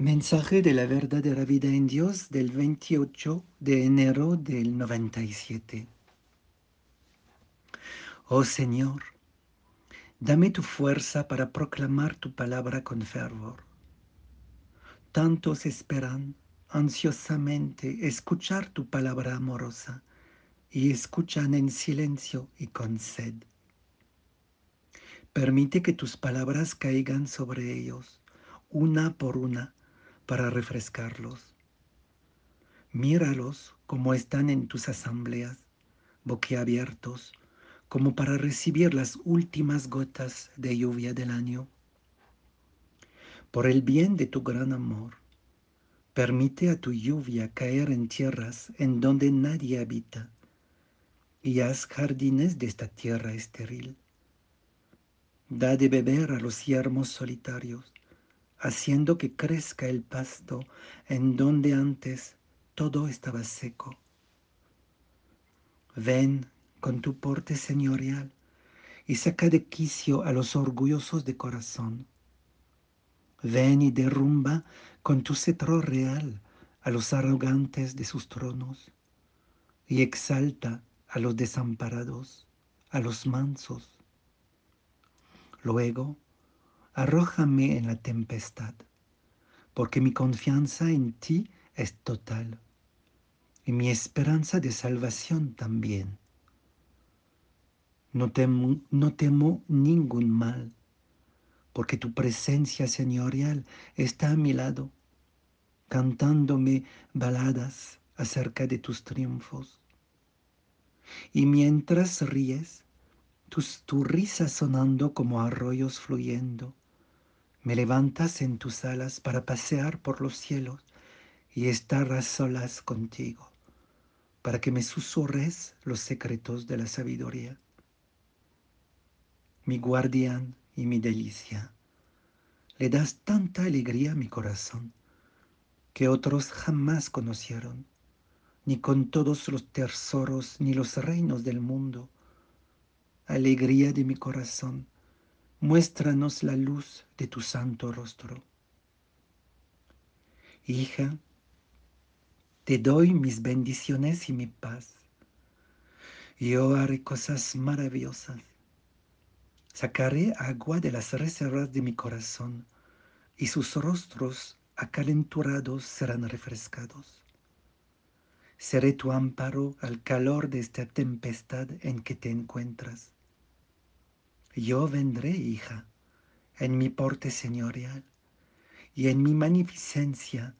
Mensaje de la verdadera vida en Dios del 28 de enero del 97. Oh Señor, dame tu fuerza para proclamar tu palabra con fervor. Tantos esperan ansiosamente escuchar tu palabra amorosa y escuchan en silencio y con sed. Permite que tus palabras caigan sobre ellos, una por una, para refrescarlos. Míralos como están en tus asambleas, boquiabiertos, como para recibir las últimas gotas de lluvia del año. Por el bien de tu gran amor, permite a tu lluvia caer en tierras en donde nadie habita y haz jardines de esta tierra estéril. Da de beber a los yermos solitarios haciendo que crezca el pasto en donde antes todo estaba seco. Ven con tu porte señorial y saca de quicio a los orgullosos de corazón. Ven y derrumba con tu cetro real a los arrogantes de sus tronos y exalta a los desamparados, a los mansos. Luego, arrójame en la tempestad, porque mi confianza en ti es total y mi esperanza de salvación también. No temo, ningún mal, porque tu presencia señorial está a mi lado, cantándome baladas acerca de tus triunfos. Y mientras ríes, tu risa sonando como arroyos fluyendo, me levantas en tus alas para pasear por los cielos y estar a solas contigo, para que me susurres los secretos de la sabiduría. Mi guardián y mi delicia, le das tanta alegría a mi corazón que otros jamás conocieron, ni con todos los tesoros ni los reinos del mundo. Alegría de mi corazón, muéstranos la luz de tu santo rostro. Hija, te doy mis bendiciones y mi paz. Yo haré cosas maravillosas. Sacaré agua de las reservas de mi corazón y sus rostros acalenturados serán refrescados. Seré tu amparo al calor de esta tempestad en que te encuentras yo vendré, hija, en mi porte señorial y en mi magnificencia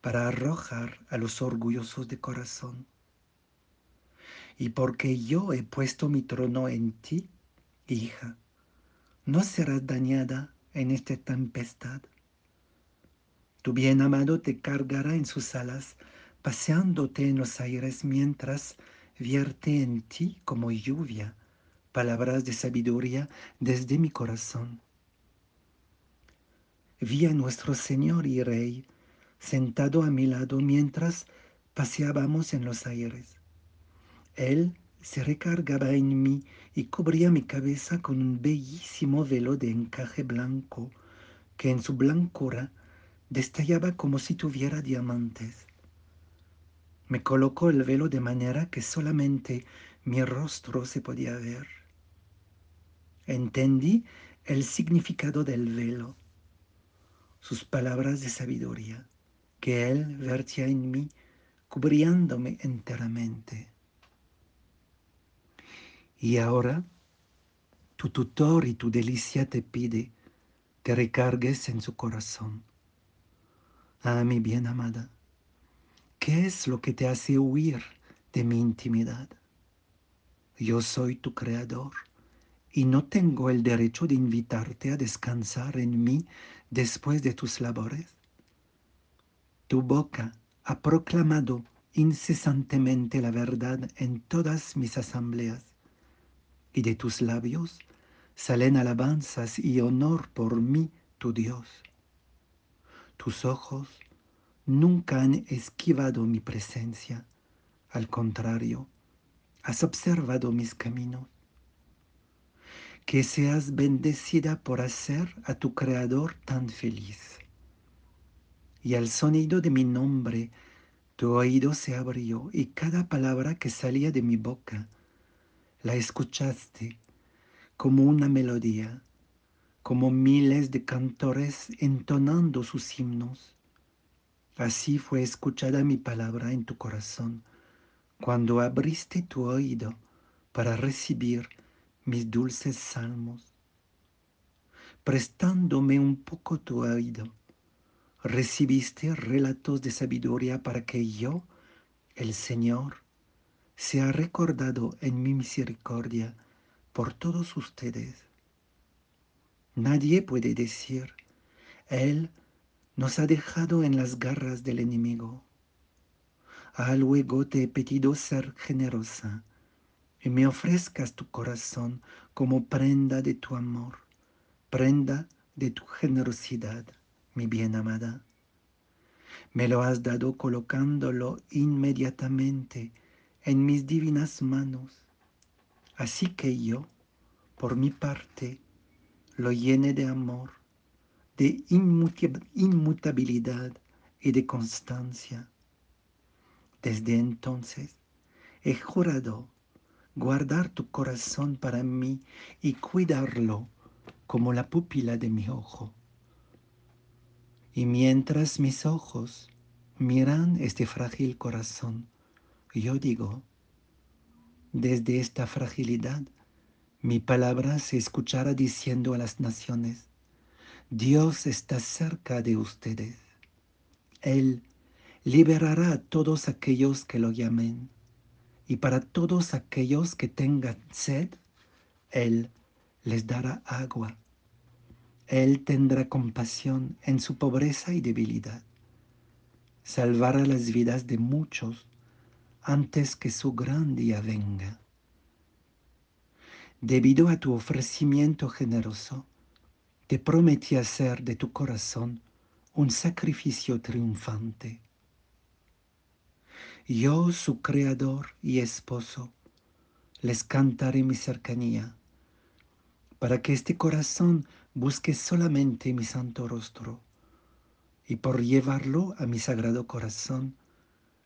para arrojar a los orgullosos de corazón. Y porque yo he puesto mi trono en ti, hija, no serás dañada en esta tempestad. Tu bien amado te cargará en sus alas, paseándote en los aires mientras vierte en ti como lluvia palabras de sabiduría desde mi corazón. Vi a nuestro Señor y Rey sentado a mi lado mientras paseábamos en los aires. Él se recargaba en mí y cubría mi cabeza con un bellísimo velo de encaje blanco que en su blancura destallaba como si tuviera diamantes. Me colocó el velo de manera que solamente mi rostro se podía ver. Entendí el significado del velo, sus palabras de sabiduría que Él vertía en mí, cubriéndome enteramente. Y ahora, tu tutor y tu delicia te pide que recargues en su corazón. Ah, mi bien amada, ¿qué es lo que te hace huir de mi intimidad? Yo soy tu creador y no tengo el derecho de invitarte a descansar en mí después de tus labores. Tu boca ha proclamado incesantemente la verdad en todas mis asambleas, y de tus labios salen alabanzas y honor por mí, tu Dios. Tus ojos nunca han esquivado mi presencia, al contrario, has observado mis caminos que seas bendecida por hacer a tu Creador tan feliz. y al sonido de mi nombre tu oído se abrió y cada palabra que salía de mi boca la escuchaste como una melodía, como miles de cantores entonando sus himnos. Así fue escuchada mi palabra en tu corazón, cuando abriste tu oído para recibir mis dulces salmos. Prestándome un poco tu oído, recibiste relatos de sabiduría para que yo, el Señor, sea recordado en mi misericordia por todos ustedes. Nadie puede decir, Él nos ha dejado en las garras del enemigo. Ah, luego te he pedido ser generosa y me ofrezcas tu corazón como prenda de tu amor, prenda de tu generosidad, mi bien amada. Me lo has dado colocándolo inmediatamente en mis divinas manos. Así que yo, por mi parte, lo llené de amor, de inmutabilidad y de constancia. Desde entonces he jurado guardar tu corazón para mí y cuidarlo como la pupila de mi ojo. Y mientras mis ojos miran este frágil corazón, yo digo, desde esta fragilidad, mi palabra se escuchará diciendo a las naciones, Dios está cerca de ustedes. Él liberará a todos aquellos que lo llamen, y para todos aquellos que tengan sed, Él les dará agua. Él tendrá compasión en su pobreza y debilidad. Salvará las vidas de muchos antes que su gran día venga. Debido a tu ofrecimiento generoso, te prometí hacer de tu corazón un sacrificio triunfante. Yo, su creador y esposo, les cantaré mi cercanía, para que este corazón busque solamente mi santo rostro, y por llevarlo a mi sagrado corazón,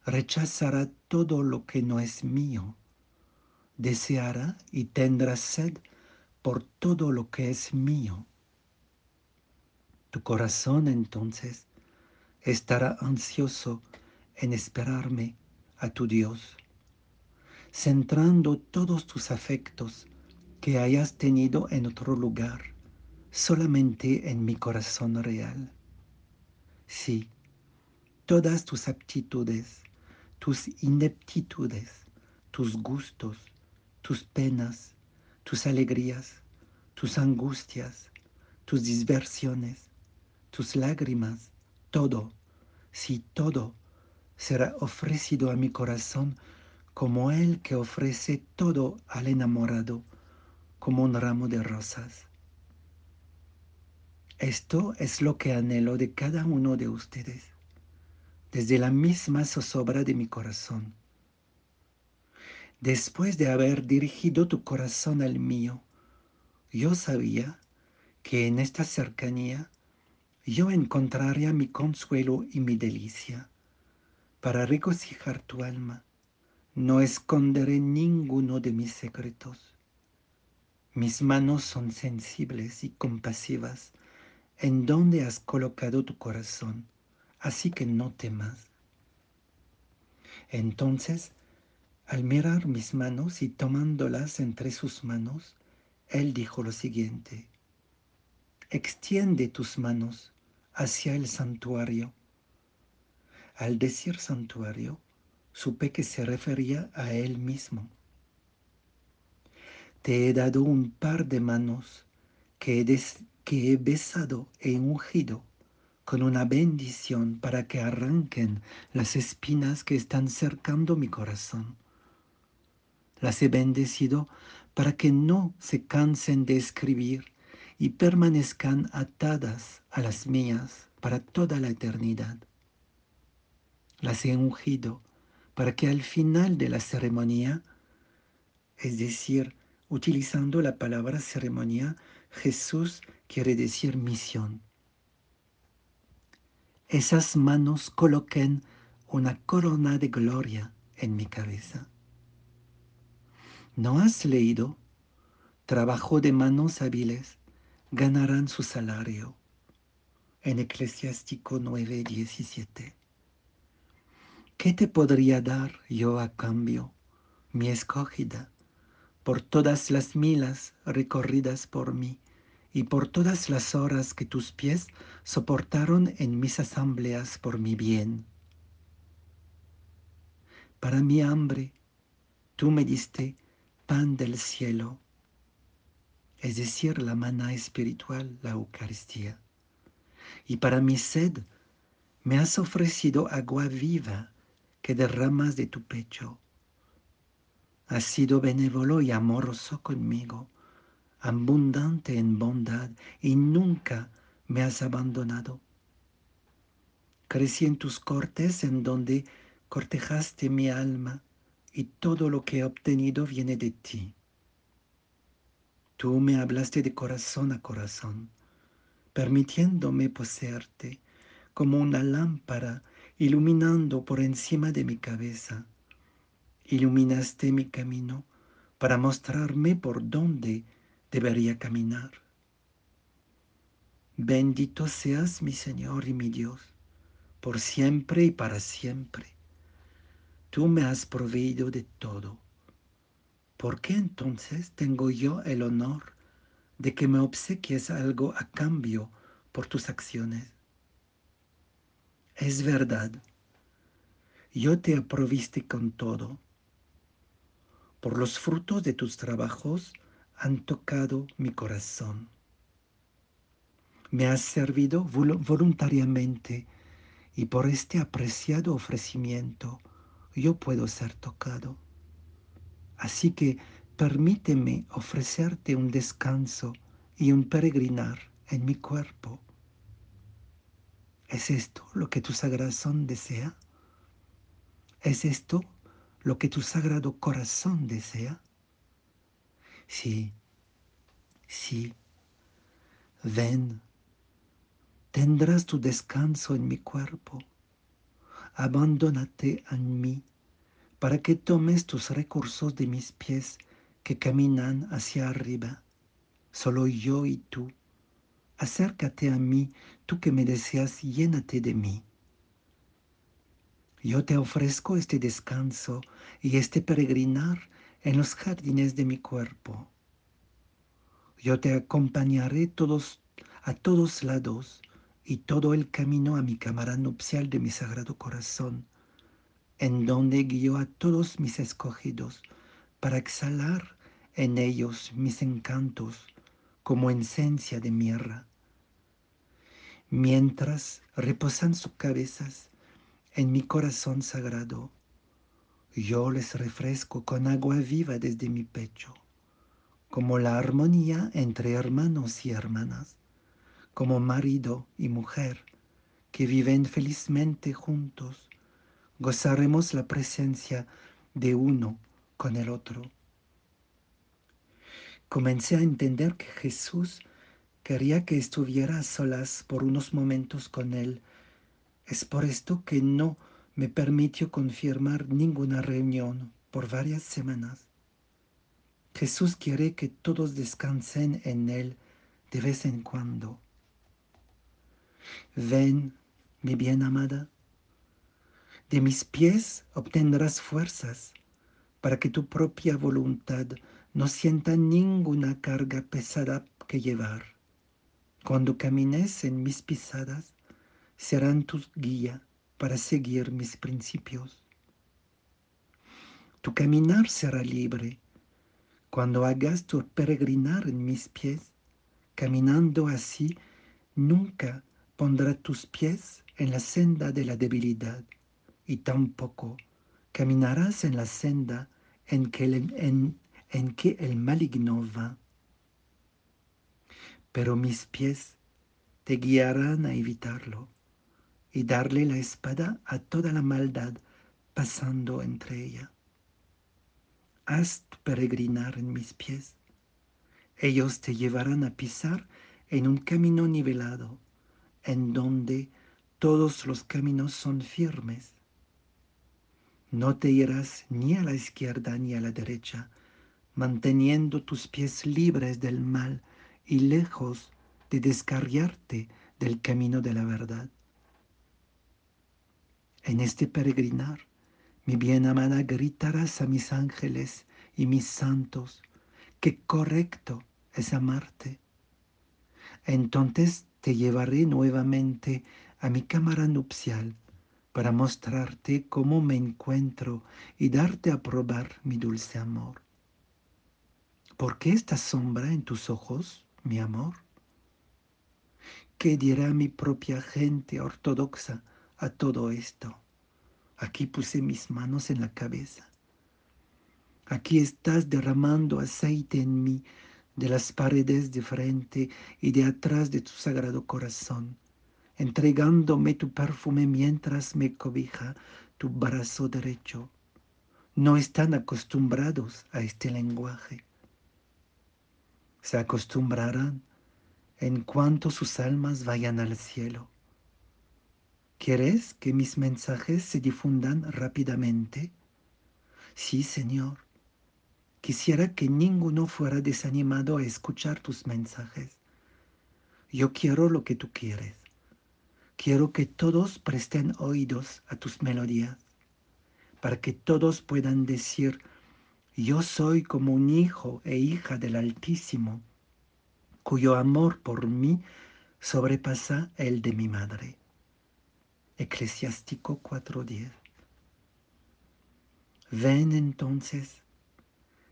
rechazará todo lo que no es mío, deseará y tendrá sed por todo lo que es mío. Tu corazón entonces estará ansioso en esperarme a tu Dios, centrando todos tus afectos que hayas tenido en otro lugar, solamente en mi corazón real. Sí, todas tus aptitudes, tus ineptitudes, tus gustos, tus penas, tus alegrías, tus angustias, tus diversiones, tus lágrimas, todo, si todo será ofrecido a mi corazón como el que ofrece todo al enamorado, como un ramo de rosas. Esto es lo que anhelo de cada uno de ustedes desde la misma zozobra de mi corazón. Después de haber dirigido tu corazón al mío, yo sabía que en esta cercanía yo encontraría mi consuelo y mi delicia. Para regocijar tu alma, no esconderé ninguno de mis secretos. Mis manos son sensibles y compasivas en donde has colocado tu corazón así que no temas. Entonces, al mirar mis manos y tomándolas entre sus manos, él dijo lo siguiente, extiende tus manos hacia el santuario. Al decir santuario, supe que se refería a él mismo. Te he dado un par de manos que he, besado e ungido con una bendición para que arranquen las espinas que están cercando mi corazón. Las he bendecido para que no se cansen de escribir y permanezcan atadas a las mías para toda la eternidad. Las he ungido para que al final de la ceremonia, es decir, utilizando la palabra ceremonia, Jesús quiere decir misión esas manos coloquen una corona de gloria en mi cabeza. ¿No has leído? Trabajo de manos hábiles ganarán su salario. En Eclesiástico 9:17. ¿Qué te podría dar yo a cambio, mi escogida, por todas las milas recorridas por mí y por todas las horas que tus pies soportaron en mis asambleas por mi bien? Para mi hambre, tú me diste pan del cielo, es decir, la mana espiritual, la Eucaristía. Y para mi sed, me has ofrecido agua viva que derramas de tu pecho. Has sido benévolo y amoroso conmigo, abundante en bondad, y nunca me has abandonado. Crecí en tus cortes en donde cortejaste mi alma y todo lo que he obtenido viene de ti. Tú me hablaste de corazón a corazón, permitiéndome poseerte como una lámpara iluminando por encima de mi cabeza. Iluminaste mi camino para mostrarme por dónde debería caminar. Bendito seas mi Señor y mi Dios, por siempre y para siempre tú me has proveído de todo. ¿Por qué entonces tengo yo el honor de que me obsequies algo a cambio por tus acciones? Es verdad, yo te aproviste con todo. Por los frutos de tus trabajos han tocado mi corazón. Me has servido voluntariamente y por este apreciado ofrecimiento yo puedo ser tocado. Así que permíteme ofrecerte un descanso y un peregrinar en mi cuerpo. ¿Es esto lo que tu sagración desea? ¿Es esto lo que tu sagrado corazón desea? Sí, sí, ven, tendrás tu descanso en mi cuerpo abandónate en mí, para que tomes tus recursos de mis pies que caminan hacia arriba, solo yo y tú. Acércate a mí, tú que me deseas, llénate de mí. Yo te ofrezco este descanso y este peregrinar en los jardines de mi cuerpo. Yo te acompañaré todos, a todos lados y todo el camino a mi cámara nupcial de mi sagrado corazón, en donde guío a todos mis escogidos para exhalar en ellos mis encantos como esencia de mirra. Mientras reposan sus cabezas en mi corazón sagrado, yo les refresco con agua viva desde mi pecho, como la armonía entre hermanos y hermanas como marido y mujer que viven felizmente juntos, gozaremos la presencia de uno con el otro. Comencé a entender que Jesús quería que estuviera a solas por unos momentos con Él. Es por esto que no me permitió confirmar ninguna reunión por varias semanas. Jesús quiere que todos descansen en Él de vez en cuando. Ven, mi bien amada, de mis pies obtendrás fuerzas para que tu propia voluntad no sienta ninguna carga pesada que llevar. Cuando camines en mis pisadas, serán tu guía para seguir mis principios. Tu caminar será libre cuando hagas tu peregrinar en mis pies, caminando así, nunca pondrá tus pies en la senda de la debilidad y tampoco caminarás en la senda en que el maligno va. Pero mis pies te guiarán a evitarlo y darle la espada a toda la maldad pasando entre ella. Haz peregrinar en mis pies. Ellos te llevarán a pisar en un camino nivelado en donde todos los caminos son firmes. No te irás ni a la izquierda ni a la derecha, manteniendo tus pies libres del mal y lejos de descarriarte del camino de la verdad. En este peregrinar, mi bien amada, gritarás a mis ángeles y mis santos, que correcto es amarte. Entonces te llevaré nuevamente a mi cámara nupcial para mostrarte cómo me encuentro y darte a probar mi dulce amor. ¿Por qué esta sombra en tus ojos, mi amor? ¿Qué dirá mi propia gente ortodoxa a todo esto? Aquí puse mis manos en la cabeza. Aquí estás derramando aceite en mí de las paredes de frente y de atrás de tu sagrado corazón entregándome tu perfume mientras me cobija tu brazo derecho. No están acostumbrados a este lenguaje. Se acostumbrarán en cuanto sus almas vayan al cielo. ¿Quieres que mis mensajes se difundan rápidamente? Sí, Señor. Quisiera que ninguno fuera desanimado a escuchar tus mensajes. Yo quiero lo que tú quieres. Quiero que todos presten oídos a tus melodías, para que todos puedan decir, yo soy como un hijo e hija del Altísimo, cuyo amor por mí sobrepasa el de mi madre. Eclesiástico 4:10. Ven entonces,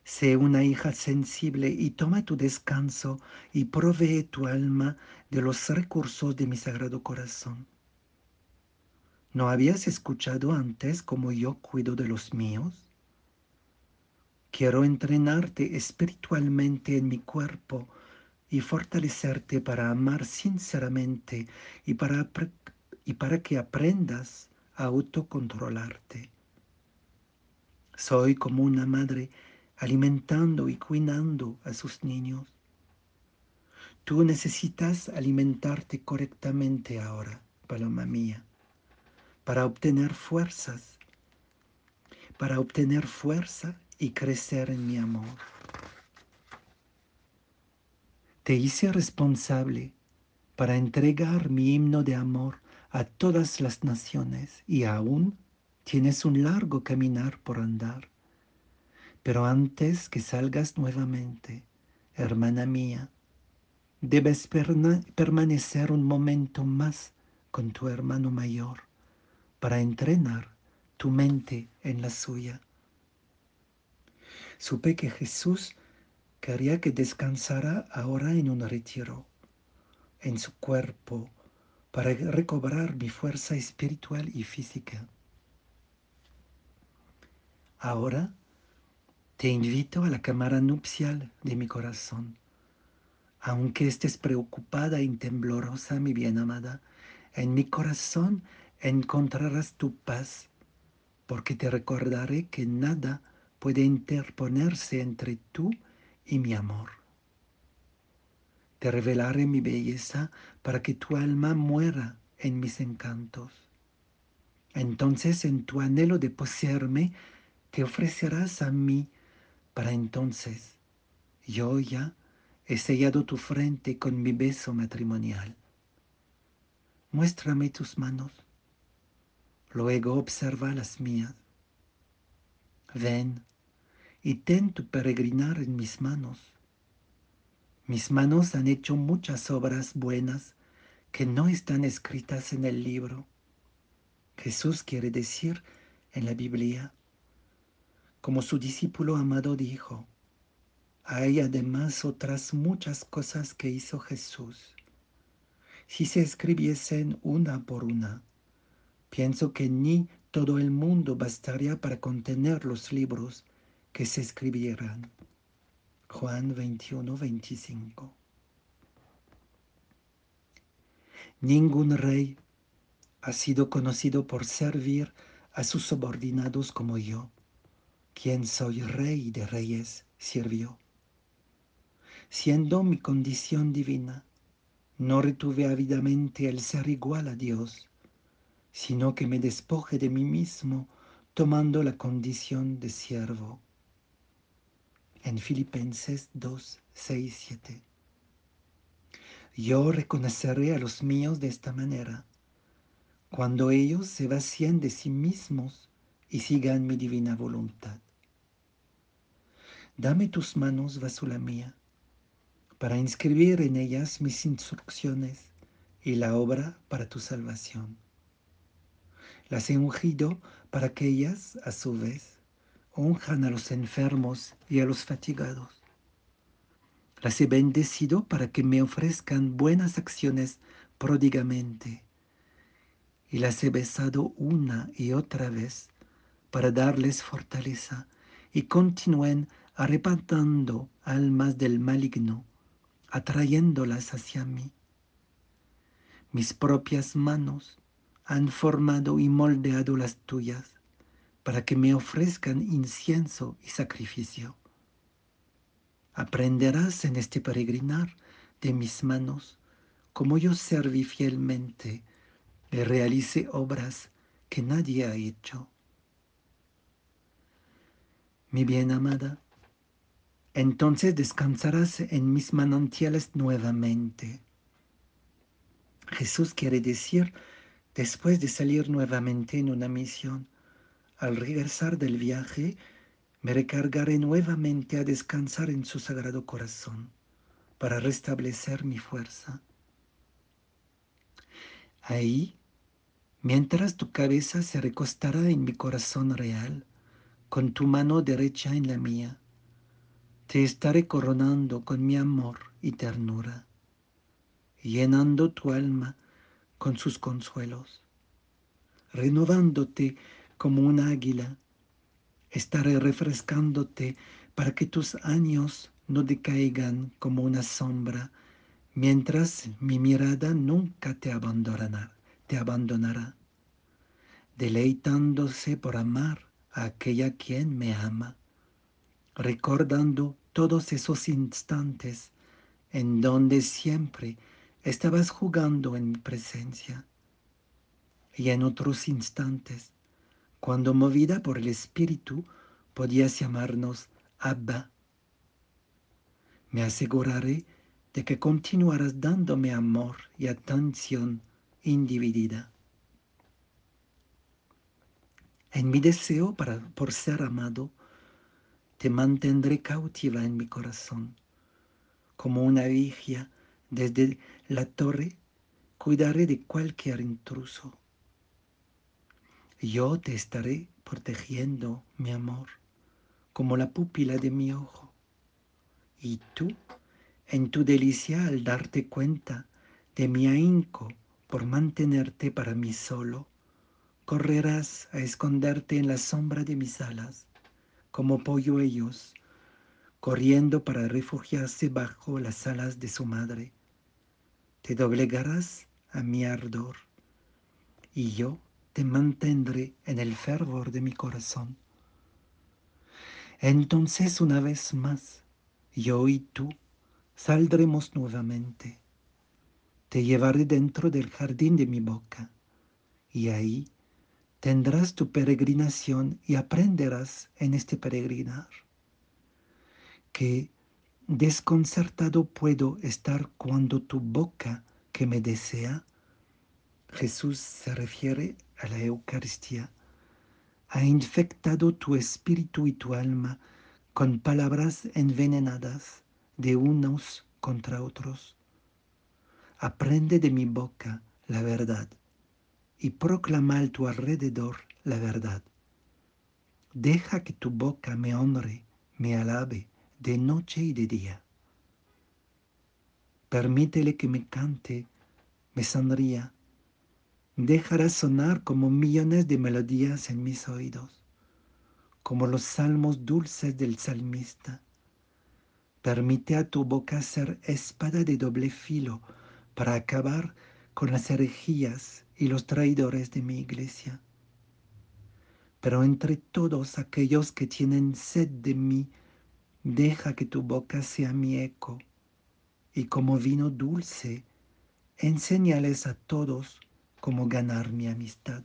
sé una hija sensible y toma tu descanso y provee tu alma de los recursos de mi sagrado corazón. ¿No habías escuchado antes cómo yo cuido de los míos? Quiero entrenarte espiritualmente en mi cuerpo y fortalecerte para amar sinceramente y para, y para que aprendas a autocontrolarte. Soy como una madre alimentando y cuidando a sus niños. Tú necesitas alimentarte correctamente ahora, paloma mía, para obtener fuerzas, para obtener fuerza y crecer en mi amor. Te hice responsable para entregar mi himno de amor a todas las naciones y aún tienes un largo caminar por andar. Pero antes que salgas nuevamente, hermana mía, debes permanecer un momento más con tu hermano mayor para entrenar tu mente en la suya. Supe que Jesús quería que descansara ahora en un retiro, en su cuerpo, para recobrar mi fuerza espiritual y física. Ahora te invito a la cámara nupcial de mi corazón. Aunque estés preocupada y temblorosa, mi bien amada, en mi corazón encontrarás tu paz, porque te recordaré que nada puede interponerse entre tú y mi amor. Te revelaré mi belleza para que tu alma muera en mis encantos. Entonces en tu anhelo de poseerme, te ofrecerás a mí para entonces yo ya he sellado tu frente con mi beso matrimonial. Muéstrame tus manos, luego observa las mías. Ven y ten tu peregrinar en mis manos. Mis manos han hecho muchas obras buenas que no están escritas en el libro. Jesús quiere decir en la Biblia como su discípulo amado dijo, hay además otras muchas cosas que hizo Jesús. Si se escribiesen una por una, pienso que ni todo el mundo bastaría para contener los libros que se escribieran. Juan 21, 25. Ningún rey ha sido conocido por servir a sus subordinados como yo quien soy rey de reyes, sirvió. Siendo mi condición divina, no retuve ávidamente el ser igual a Dios, sino que me despoje de mí mismo, tomando la condición de siervo. En Filipenses 2, 6, 7. Yo reconoceré a los míos de esta manera, cuando ellos se vacían de sí mismos y sigan mi divina voluntad. Dame tus manos, vasula mía, para inscribir en ellas mis instrucciones y la obra para tu salvación. Las he ungido para que ellas, a su vez, unjan a los enfermos y a los fatigados. Las he bendecido para que me ofrezcan buenas acciones pródigamente. Y las he besado una y otra vez para darles fortaleza y continúen arrebatando almas del maligno, atrayéndolas hacia mí. Mis propias manos han formado y moldeado las tuyas para que me ofrezcan incienso y sacrificio. Aprenderás en este peregrinar de mis manos como yo serví fielmente y realice obras que nadie ha hecho. Mi bien amada, entonces descansarás en mis manantiales nuevamente. Jesús quiere decir, después de salir nuevamente en una misión, al regresar del viaje, me recargaré nuevamente a descansar en su sagrado corazón para restablecer mi fuerza. Ahí, mientras tu cabeza se recostará en mi corazón real, con tu mano derecha en la mía, te estaré coronando con mi amor y ternura, llenando tu alma con sus consuelos, renovándote como un águila, estaré refrescándote para que tus años no decaigan como una sombra, mientras mi mirada nunca te abandonará, te abandonará, deleitándose por amar a aquella quien me ama, recordando todos esos instantes en donde siempre estabas jugando en mi presencia y en otros instantes cuando movida por el Espíritu podías llamarnos Abba. Me aseguraré de que continuarás dándome amor y atención individida. En mi deseo para, por ser amado, te mantendré cautiva en mi corazón. Como una vigia desde la torre, cuidaré de cualquier intruso. Yo te estaré protegiendo, mi amor, como la pupila de mi ojo. Y tú, en tu delicia al darte cuenta de mi ahínco por mantenerte para mí solo, correrás a esconderte en la sombra de mis alas como polluelos, corriendo para refugiarse bajo las alas de su madre. Te doblegarás a mi ardor, y yo te mantendré en el fervor de mi corazón. Entonces una vez más, yo y tú saldremos nuevamente. Te llevaré dentro del jardín de mi boca, y ahí tendrás tu peregrinación y aprenderás en este peregrinar que desconcertado puedo estar cuando tu boca que me desea, Jesús se refiere a la Eucaristía, ha infectado tu espíritu y tu alma con palabras envenenadas de unos contra otros. Aprende de mi boca la verdad y proclama a tu alrededor la verdad. Deja que tu boca me honre, me alabe de noche y de día. Permítele que me cante, me sonría. Dejará sonar como millones de melodías en mis oídos, como los salmos dulces del salmista. Permite a tu boca ser espada de doble filo para acabar con las herejías y los traidores de mi iglesia. Pero entre todos aquellos que tienen sed de mí, deja que tu boca sea mi eco, y como vino dulce, enséñales a todos cómo ganar mi amistad.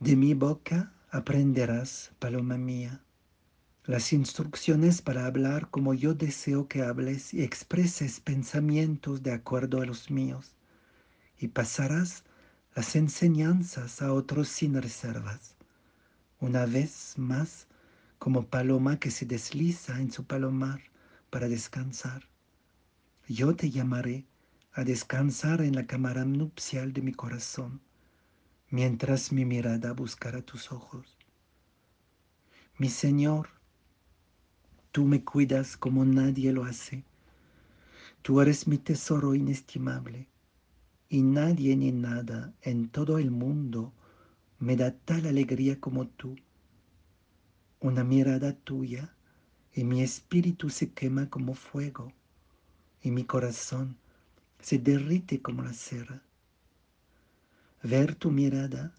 De mi boca aprenderás, paloma mía, las instrucciones para hablar como yo deseo que hables y expreses pensamientos de acuerdo a los míos, y pasarás las enseñanzas a otros sin reservas. Una vez más, como paloma que se desliza en su palomar para descansar. Yo te llamaré a descansar en la cámara nupcial de mi corazón, mientras mi mirada buscará tus ojos. Mi Señor, Tú me cuidas como nadie lo hace. Tú eres mi tesoro inestimable y nadie ni nada en todo el mundo me da tal alegría como tú. Una mirada tuya y mi espíritu se quema como fuego y mi corazón se derrite como la cera. Ver tu mirada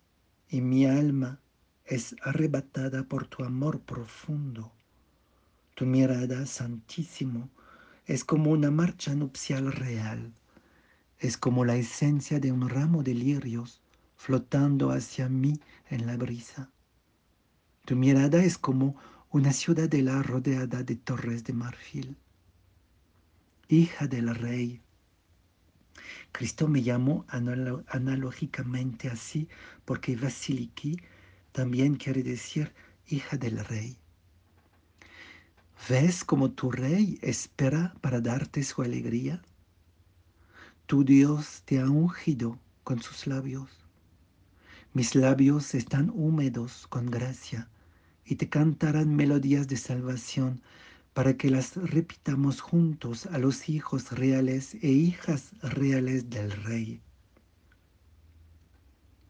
y mi alma es arrebatada por tu amor profundo. Tu mirada, Santísimo, es como una marcha nupcial real. Es como la esencia de un ramo de lirios flotando hacia mí en la brisa. Tu mirada es como una ciudadela rodeada de torres de marfil. Hija del rey. Cristo me llamó analógicamente así porque Vasiliki también quiere decir hija del rey. ¿Ves como tu rey espera para darte su alegría? Tu Dios te ha ungido con sus labios. Mis labios están húmedos con gracia y te cantarán melodías de salvación para que las repitamos juntos a los hijos reales e hijas reales del Rey.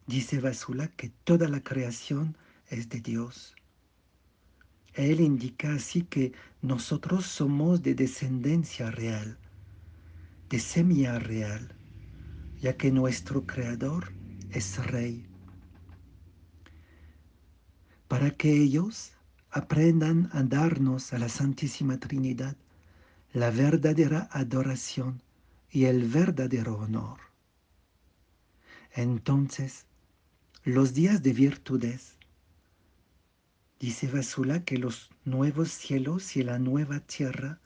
Dice Vasula que toda la creación es de Dios él indica así que nosotros somos de descendencia real, de semilla real, ya que nuestro Creador es Rey. Para que ellos aprendan a darnos a la Santísima Trinidad la verdadera adoración y el verdadero honor. Entonces, los días de virtudes Dice Vasula que los nuevos cielos y la nueva tierra,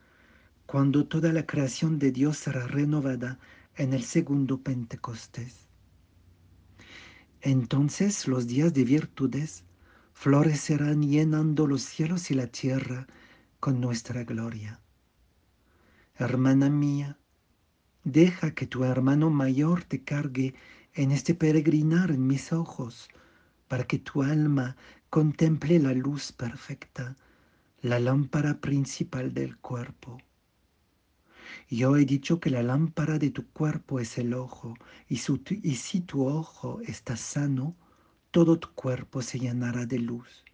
cuando toda la creación de Dios será renovada en el segundo Pentecostés. Entonces los días de virtudes florecerán llenando los cielos y la tierra con nuestra gloria. Hermana mía, deja que tu hermano mayor te cargue en este peregrinar en mis ojos, para que tu alma contemple la luz perfecta, la lámpara principal del cuerpo. Yo he dicho que la lámpara de tu cuerpo es el ojo, y, si tu ojo está sano, todo tu cuerpo se llenará de luz.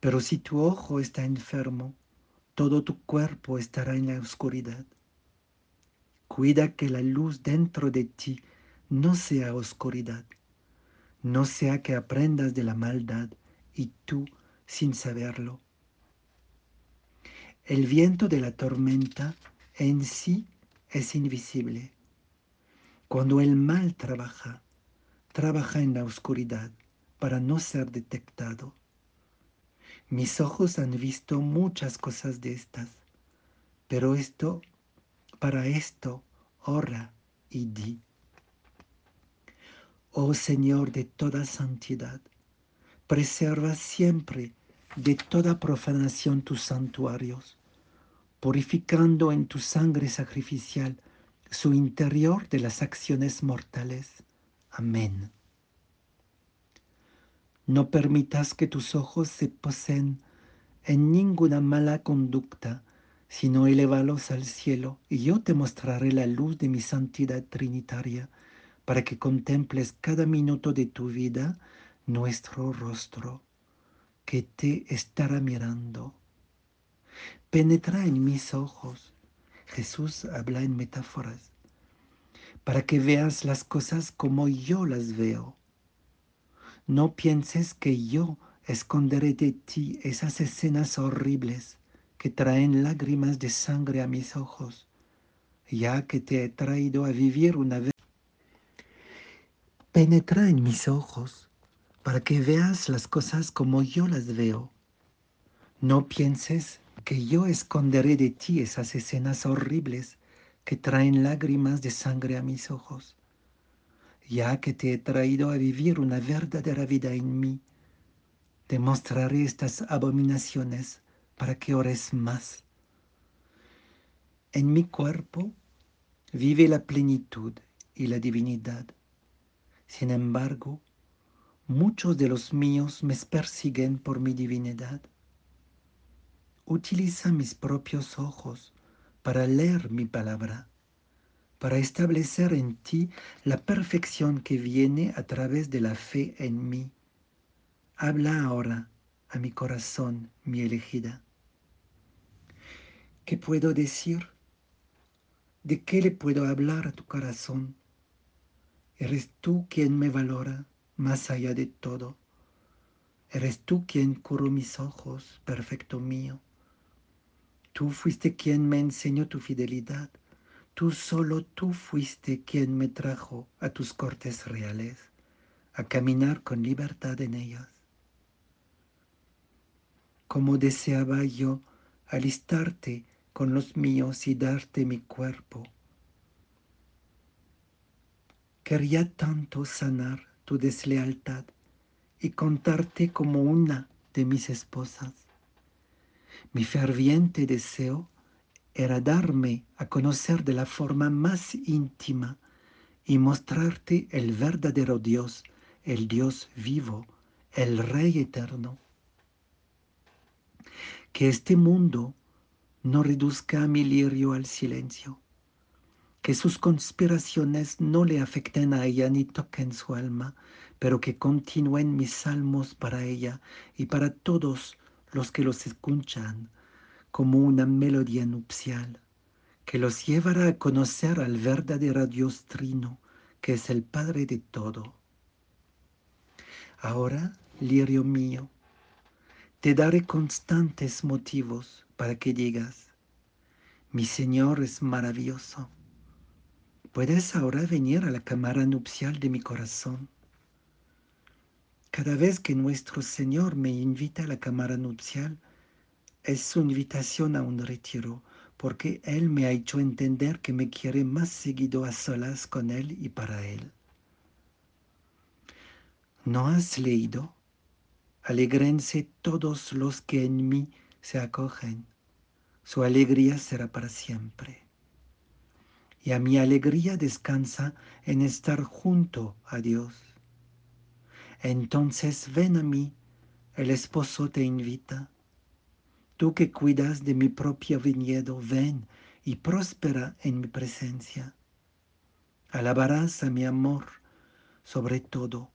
Pero si tu ojo está enfermo, todo tu cuerpo estará en la oscuridad. Cuida que la luz dentro de ti no sea oscuridad, no sea que aprendas de la maldad y tú sin saberlo. El viento de la tormenta en sí es invisible. Cuando el mal trabaja, trabaja en la oscuridad para no ser detectado. Mis ojos han visto muchas cosas de estas, pero esto, para esto, ora y di. Oh Señor de toda santidad, preserva siempre de toda profanación tus santuarios, purificando en tu sangre sacrificial su interior de las acciones mortales. Amén. No permitas que tus ojos se poseen en ninguna mala conducta, sino elevalos al cielo, y yo te mostraré la luz de mi santidad trinitaria, para que contemples cada minuto de tu vida nuestro rostro que te estará mirando. Penetra en mis ojos. Jesús habla en metáforas para que veas las cosas como yo las veo. No pienses que yo esconderé de ti esas escenas horribles que traen lágrimas de sangre a mis ojos, ya que te he traído a vivir una vez Penetra en mis ojos para que veas las cosas como yo las veo. No pienses que yo esconderé de ti esas escenas horribles que traen lágrimas de sangre a mis ojos, ya que te he traído a vivir una verdadera vida en mí. Te mostraré estas abominaciones para que ores más. En mi cuerpo vive la plenitud y la divinidad. Sin embargo, muchos de los míos me persiguen por mi divinidad. Utiliza mis propios ojos para leer mi palabra, para establecer en ti la perfección que viene a través de la fe en mí. Habla ahora a mi corazón, mi elegida. ¿Qué puedo decir? ¿De qué le puedo hablar a tu corazón? Eres tú quien me valora más allá de todo. Eres tú quien curó mis ojos, perfecto mío. Tú fuiste quien me enseñó tu fidelidad. Tú solo tú fuiste quien me trajo a tus cortes reales, a caminar con libertad en ellas. Como deseaba yo alistarte con los míos y darte mi cuerpo. Quería tanto sanar tu deslealtad y contarte como una de mis esposas. Mi ferviente deseo era darme a conocer de la forma más íntima y mostrarte el verdadero Dios, el Dios vivo, el Rey eterno. Que este mundo no reduzca a mi lirio al silencio, que sus conspiraciones no le afecten a ella ni toquen su alma, pero que continúen mis salmos para ella y para todos los que los escuchan como una melodía nupcial que los llevará a conocer al verdadero Dios trino, que es el Padre de todo. Ahora, lirio mío, te daré constantes motivos para que digas, mi Señor es maravilloso. Puedes ahora venir a la cámara nupcial de mi corazón. Cada vez que nuestro Señor me invita a la cámara nupcial, es su invitación a un retiro, porque Él me ha hecho entender que me quiere más seguido a solas con Él y para Él. ¿No has leído? Alegrense todos los que en mí se acogen. Su alegría será para siempre. Y a mi alegría descansa en estar junto a Dios. Entonces ven a mí, el esposo te invita. Tú que cuidas de mi propio viñedo, ven y próspera en mi presencia. Alabarás a mi amor sobre todo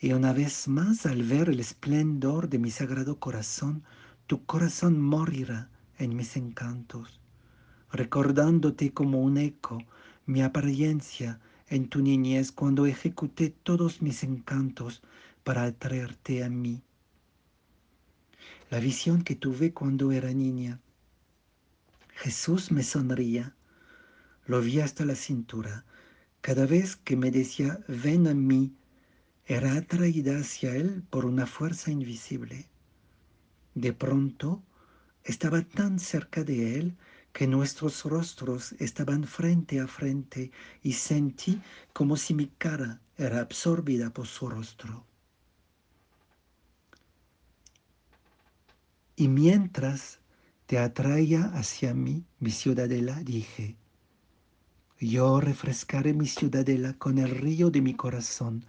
y una vez más al ver el esplendor de mi sagrado corazón, tu corazón morirá en mis encantos, recordándote como un eco mi apariencia en tu niñez cuando ejecuté todos mis encantos para atraerte a mí. La visión que tuve cuando era niña. Jesús me sonría, lo vi hasta la cintura. Cada vez que me decía, ven a mí, era atraída hacia él por una fuerza invisible. De pronto estaba tan cerca de él que nuestros rostros estaban frente a frente y sentí como si mi cara era absorbida por su rostro. Y mientras te atraía hacia mí, mi ciudadela, dije, yo refrescaré mi ciudadela con el río de mi corazón,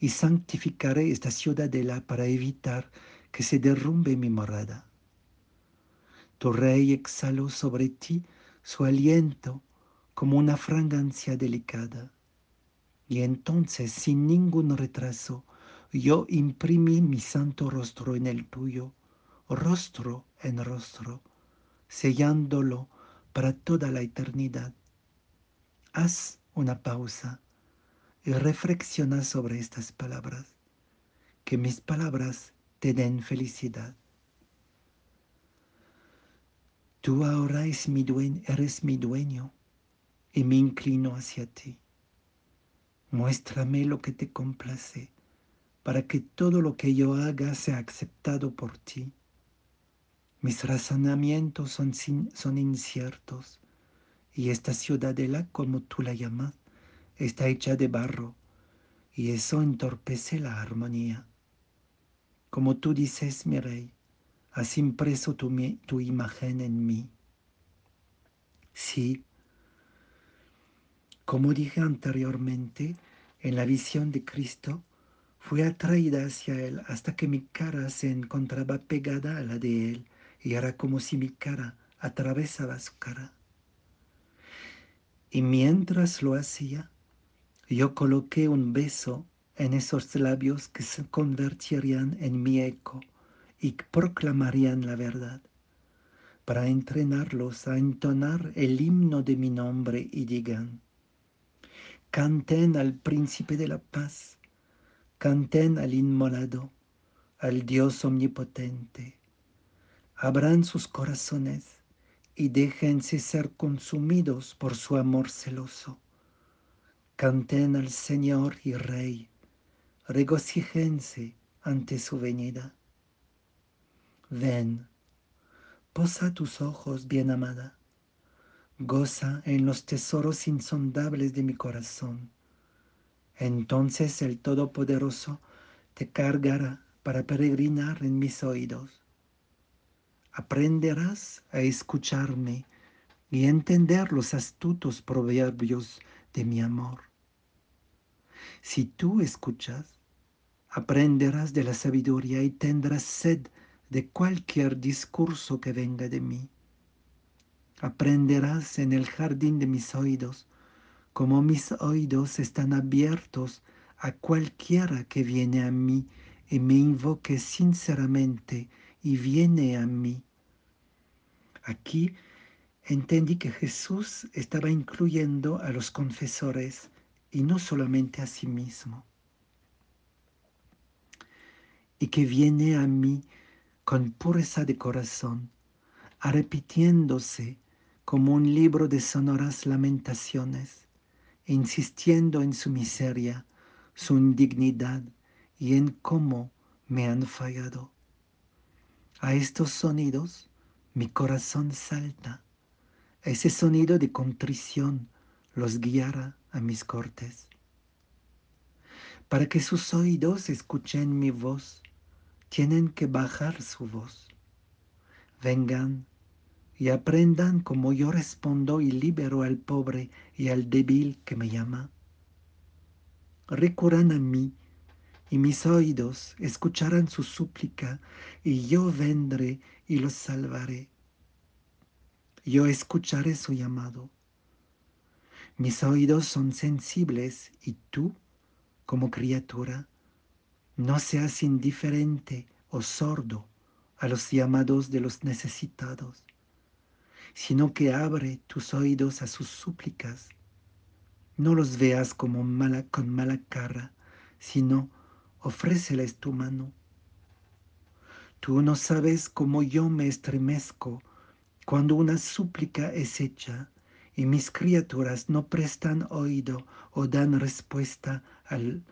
y santificaré esta ciudadela para evitar que se derrumbe mi morada. Tu rey exhaló sobre ti su aliento como una fragancia delicada. Y entonces, sin ningún retraso, yo imprimí mi santo rostro en el tuyo, rostro en rostro, sellándolo para toda la eternidad. Haz una pausa y reflexiona sobre estas palabras. Que mis palabras te den felicidad. Tú ahora eres mi, dueño, eres mi dueño y me inclino hacia ti. Muéstrame lo que te complace, para que todo lo que yo haga sea aceptado por ti. Mis razonamientos son, son inciertos, y esta ciudadela, como tú la llamas, está hecha de barro, y eso entorpece la armonía. Como tú dices, mi rey, has impreso tu, tu imagen en mí. Sí, como dije anteriormente, en la visión de Cristo, fui atraída hacia Él hasta que mi cara se encontraba pegada a la de Él y era como si mi cara atravesaba su cara. Y mientras lo hacía, yo coloqué un beso en esos labios que se convertirían en mi eco y proclamarían la verdad, para entrenarlos a entonar el himno de mi nombre y digan, canten al príncipe de la paz, canten al inmolado, al Dios omnipotente, abran sus corazones y déjense ser consumidos por su amor celoso. Canten al Señor y Rey, regocíjense ante su venida. Ven, posa tus ojos, bien amada, goza en los tesoros insondables de mi corazón. Entonces el Todopoderoso te cargará para peregrinar en mis oídos. Aprenderás a escucharme y entender los astutos proverbios de mi amor. Si tú escuchas, aprenderás de la sabiduría y tendrás sed de cualquier discurso que venga de mí. Aprenderás en el jardín de mis oídos, como mis oídos están abiertos a cualquiera que viene a mí y me invoque sinceramente y viene a mí. Aquí entendí que Jesús estaba incluyendo a los confesores y no solamente a sí mismo. Y que viene a mí con pureza de corazón, arrepitiéndose como un libro de sonoras lamentaciones, insistiendo en su miseria, su indignidad y en cómo me han fallado. A estos sonidos mi corazón salta. Ese sonido de contrición los guiará a mis cortes. Para que sus oídos escuchen mi voz, tienen que bajar su voz. Vengan y aprendan como yo respondo y libero al pobre y al débil que me llama. Recurran a mí y mis oídos escucharán su súplica y yo vendré y los salvaré. Yo escucharé su llamado. Mis oídos son sensibles y tú, como criatura, no seas indiferente o sordo a los llamados de los necesitados, sino que abre tus oídos a sus súplicas. No los veas como mala, con mala cara, sino ofréceles tu mano. Tú no sabes cómo yo me estremezco cuando una súplica es hecha y mis criaturas no prestan oído o dan respuesta al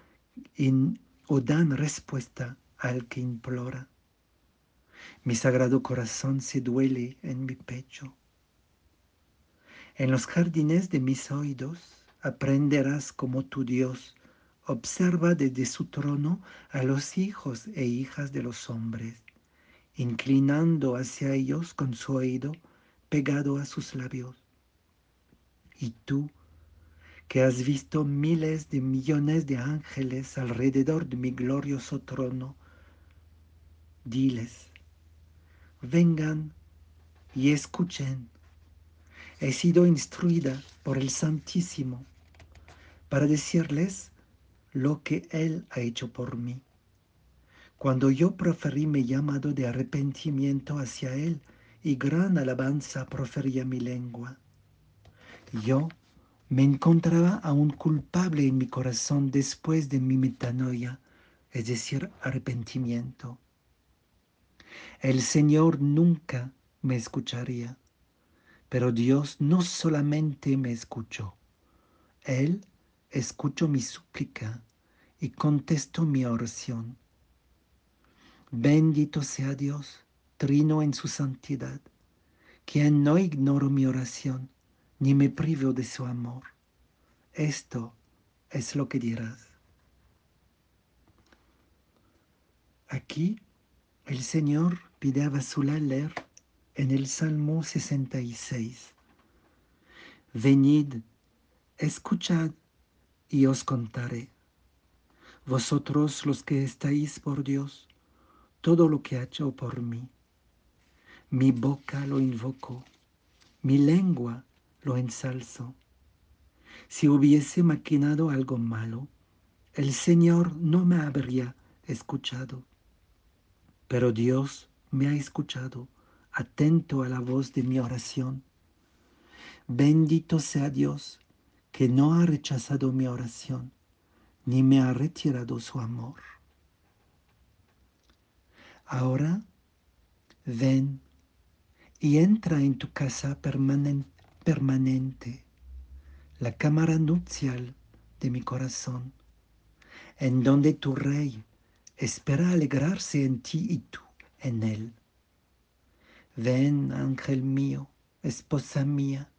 o dan respuesta al que implora. Mi sagrado corazón se duele en mi pecho. En los jardines de mis oídos aprenderás como tu Dios observa desde su trono a los hijos e hijas de los hombres, inclinando hacia ellos con su oído pegado a sus labios. Y tú, que has visto miles de millones de ángeles alrededor de mi glorioso trono, diles, vengan y escuchen. He sido instruida por el Santísimo para decirles lo que Él ha hecho por mí. Cuando yo proferí mi llamado de arrepentimiento hacia Él y gran alabanza profería mi lengua, yo me encontraba aún culpable en mi corazón después de mi metanoia, es decir, arrepentimiento. El Señor nunca me escucharía, pero Dios no solamente me escuchó, Él escucho mi súplica y contesto mi oración. Bendito sea Dios, trino en su santidad, quien no ignoro mi oración, ni me privo de su amor. Esto es lo que dirás. Aquí el Señor pide a Basula leer en el Salmo 66. Venid, escuchad y os contaré. Vosotros los que estáis por Dios, todo lo que ha hecho por mí. Mi boca lo invoco, mi lengua lo ensalzo. Si hubiese maquinado algo malo, el Señor no me habría escuchado. Pero Dios me ha escuchado, atento a la voz de mi oración. Bendito sea Dios, que no ha rechazado mi oración, ni me ha retirado su amor. Ahora, ven y entra en tu casa permanente, la cámara nupcial de mi corazón, en donde tu rey espera alegrarse en ti y tú en él. Ven, ángel mío, esposa mía,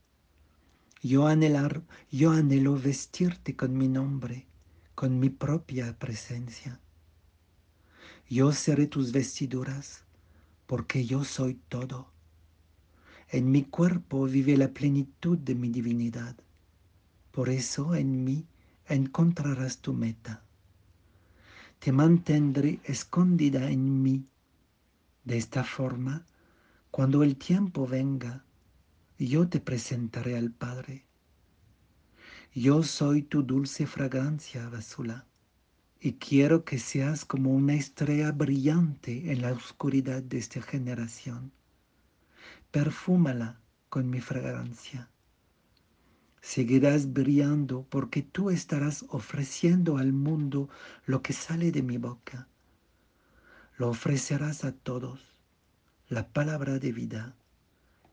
yo, anhelar, yo anhelo vestirte con mi nombre, con mi propia presencia. Yo seré tus vestiduras, porque yo soy todo. En mi cuerpo vive la plenitud de mi divinidad. Por eso en mí encontrarás tu meta. Te mantendré escondida en mí. De esta forma, cuando el tiempo venga, yo te presentaré al Padre. Yo soy tu dulce fragancia, Basula, y quiero que seas como una estrella brillante en la oscuridad de esta generación. Perfúmala con mi fragancia. Seguirás brillando porque tú estarás ofreciendo al mundo lo que sale de mi boca. Lo ofrecerás a todos, la palabra de vida,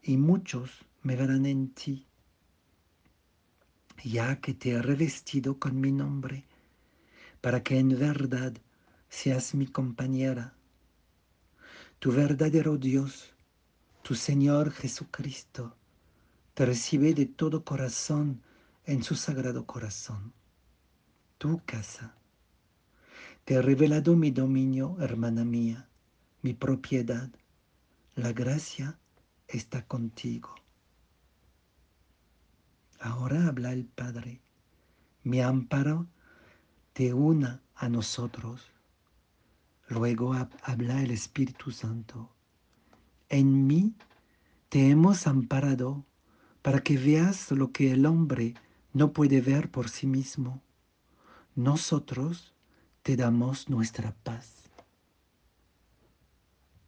y muchos me verán en ti, ya que te he revestido con mi nombre, para que en verdad seas mi compañera. Tu verdadero Dios, tu Señor Jesucristo, te recibe de todo corazón en su sagrado corazón. Tu casa. Te he revelado mi dominio, hermana mía, mi propiedad. La gracia está contigo. Ahora habla el Padre. Mi amparo te una a nosotros. Luego habla el Espíritu Santo. En mí te hemos amparado para que veas lo que el hombre no puede ver por sí mismo. Nosotros te damos nuestra paz.